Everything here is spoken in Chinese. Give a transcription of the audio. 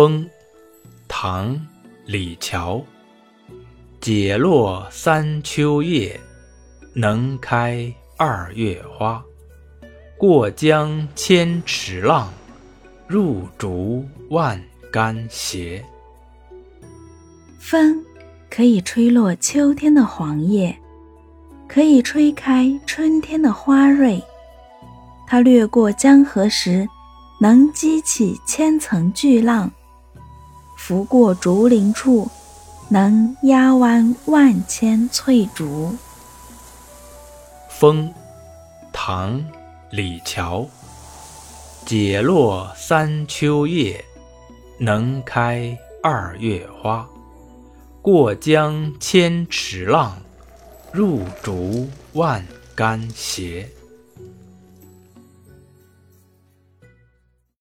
风，唐·李峤。解落三秋叶，能开二月花。过江千尺浪，入竹万竿斜。风可以吹落秋天的黄叶，可以吹开春天的花蕊。它掠过江河时，能激起千层巨浪；拂过竹林处，能压弯万千翠竹。风，唐·李峤。解落三秋叶，能开二月花。过江千尺浪，入竹万竿斜。